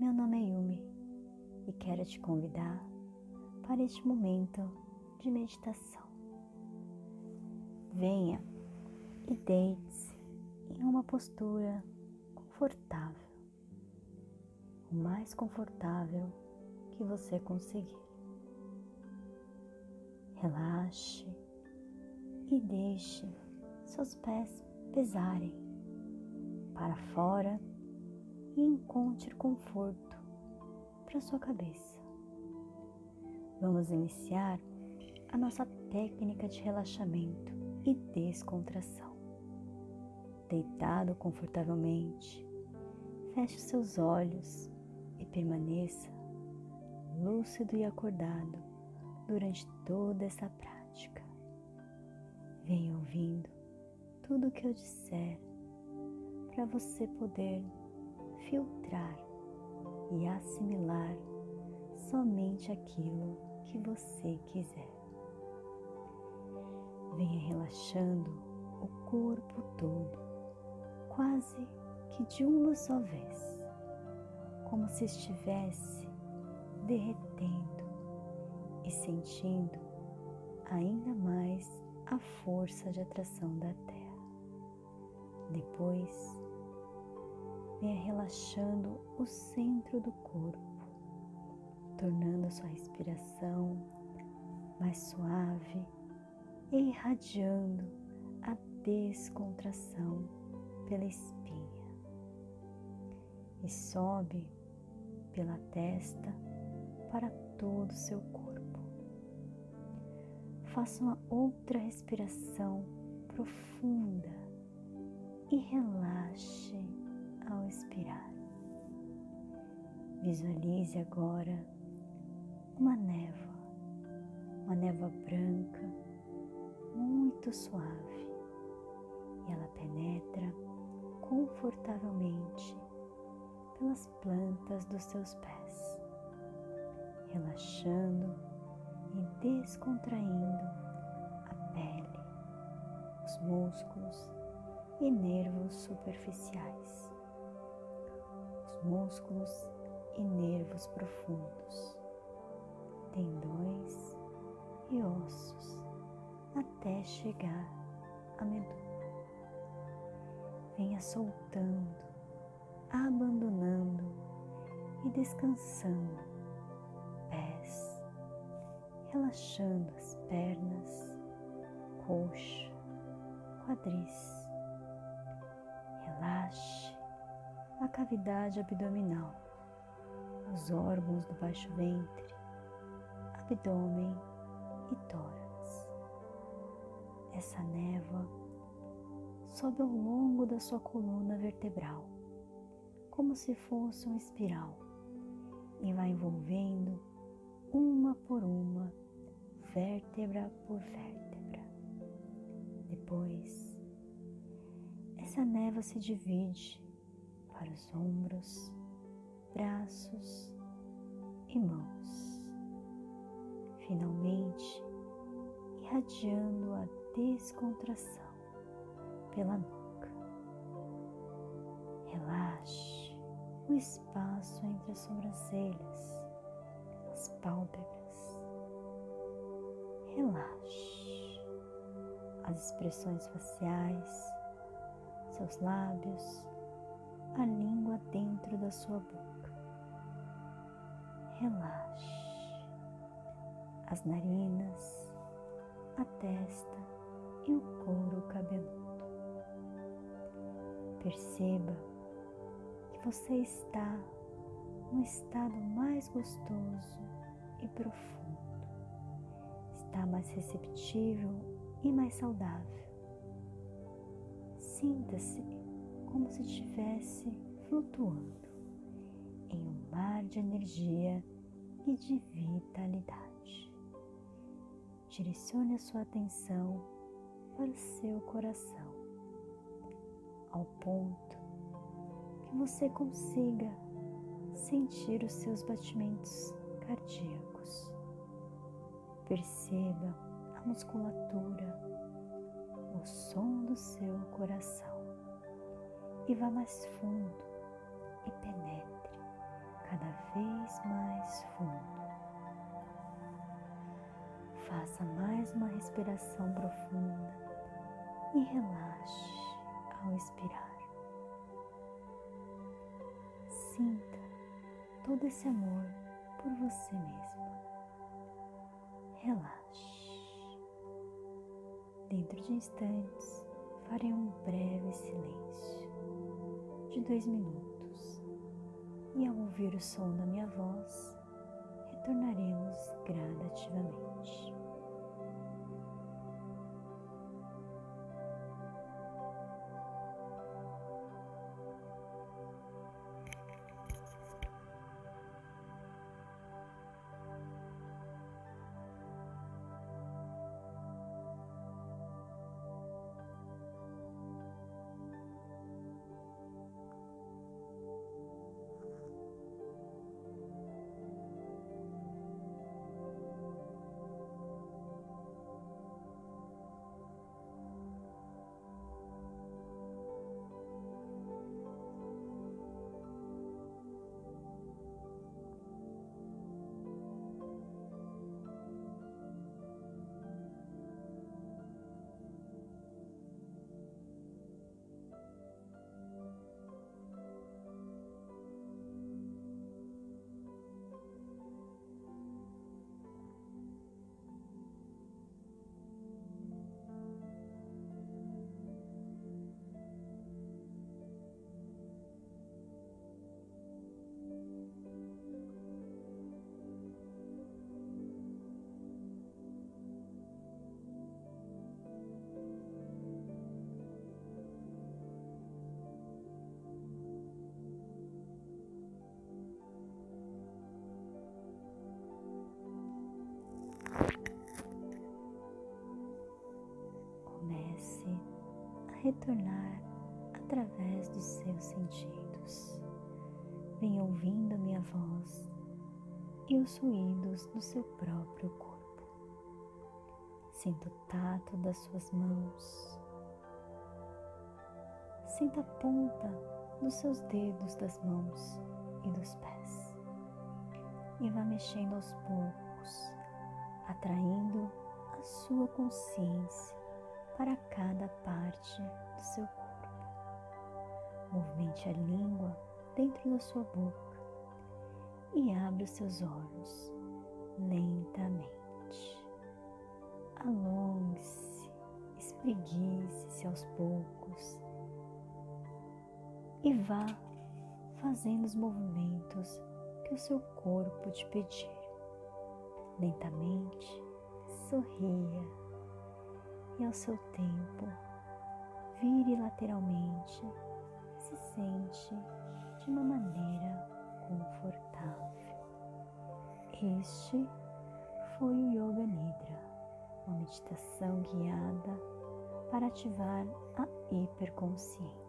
Meu nome é Yumi e quero te convidar para este momento de meditação. Venha e deite-se em uma postura confortável, o mais confortável que você conseguir. Relaxe e deixe seus pés pesarem para fora e encontre conforto para sua cabeça. Vamos iniciar a nossa técnica de relaxamento e descontração. Deitado confortavelmente, feche seus olhos e permaneça lúcido e acordado durante toda essa prática. Venha ouvindo tudo o que eu disser para você poder filtrar e assimilar somente aquilo que você quiser. Venha relaxando o corpo todo, quase que de uma só vez, como se estivesse derretendo e sentindo ainda mais a força de atração da Terra. Depois, venha relaxando o centro do corpo, tornando a sua respiração mais suave e irradiando a descontração pela espinha. E sobe pela testa para todo o seu corpo. Faça uma outra respiração profunda e relaxe ao expirar. Visualize agora uma névoa, uma névoa branca muito suave e ela penetra confortavelmente pelas plantas dos seus pés, relaxando e descontraindo a pele, os músculos e nervos superficiais, músculos e nervos profundos, tendões e ossos até chegar à medula. Venha soltando, abandonando e descansando. Pés, relaxando as pernas, coxa, quadris. Relaxe a cavidade abdominal, os órgãos do baixo ventre, abdômen e tórax. Essa névoa sobe ao longo da sua coluna vertebral, como se fosse uma espiral, e vai envolvendo uma por uma, vértebra por vértebra. Depois, essa névoa se divide para os ombros, braços e mãos. Finalmente, irradiando a descontração pela nuca. Relaxe o espaço entre as sobrancelhas, as pálpebras. Relaxe as expressões faciais seus lábios, da sua boca. Relaxe as narinas, a testa e o couro cabeludo. Perceba que você está num estado mais gostoso e profundo. Está mais receptível e mais saudável. Sinta-se como se estivesse flutuando de energia e de vitalidade. Direcione a sua atenção para o seu coração, ao ponto que você consiga sentir os seus batimentos cardíacos. Perceba a musculatura o som do seu coração e vá mais fundo e penetre cada vez mais fundo. Faça mais uma respiração profunda e relaxe ao expirar. Sinta todo esse amor por você mesmo. Relaxe. Dentro de instantes, farei um breve silêncio de dois minutos e, ao ouvir o som da minha voz, retornaremos gradativamente. Retornar através dos seus sentidos. Vem ouvindo a minha voz e os ruídos do seu próprio corpo. Sinta o tato das suas mãos. Sinta a ponta dos seus dedos das mãos e dos pés. E vá mexendo aos poucos, atraindo a sua consciência para cada parte do seu corpo. Movimente a língua dentro da sua boca e abra os seus olhos lentamente. Alongue-se, espreguice-se aos poucos e vá fazendo os movimentos que o seu corpo te pedir. Lentamente, sorria e ao seu tempo vire lateralmente se sente de uma maneira confortável. Este foi o Yoga Nidra, uma meditação guiada para ativar a hiperconsciência.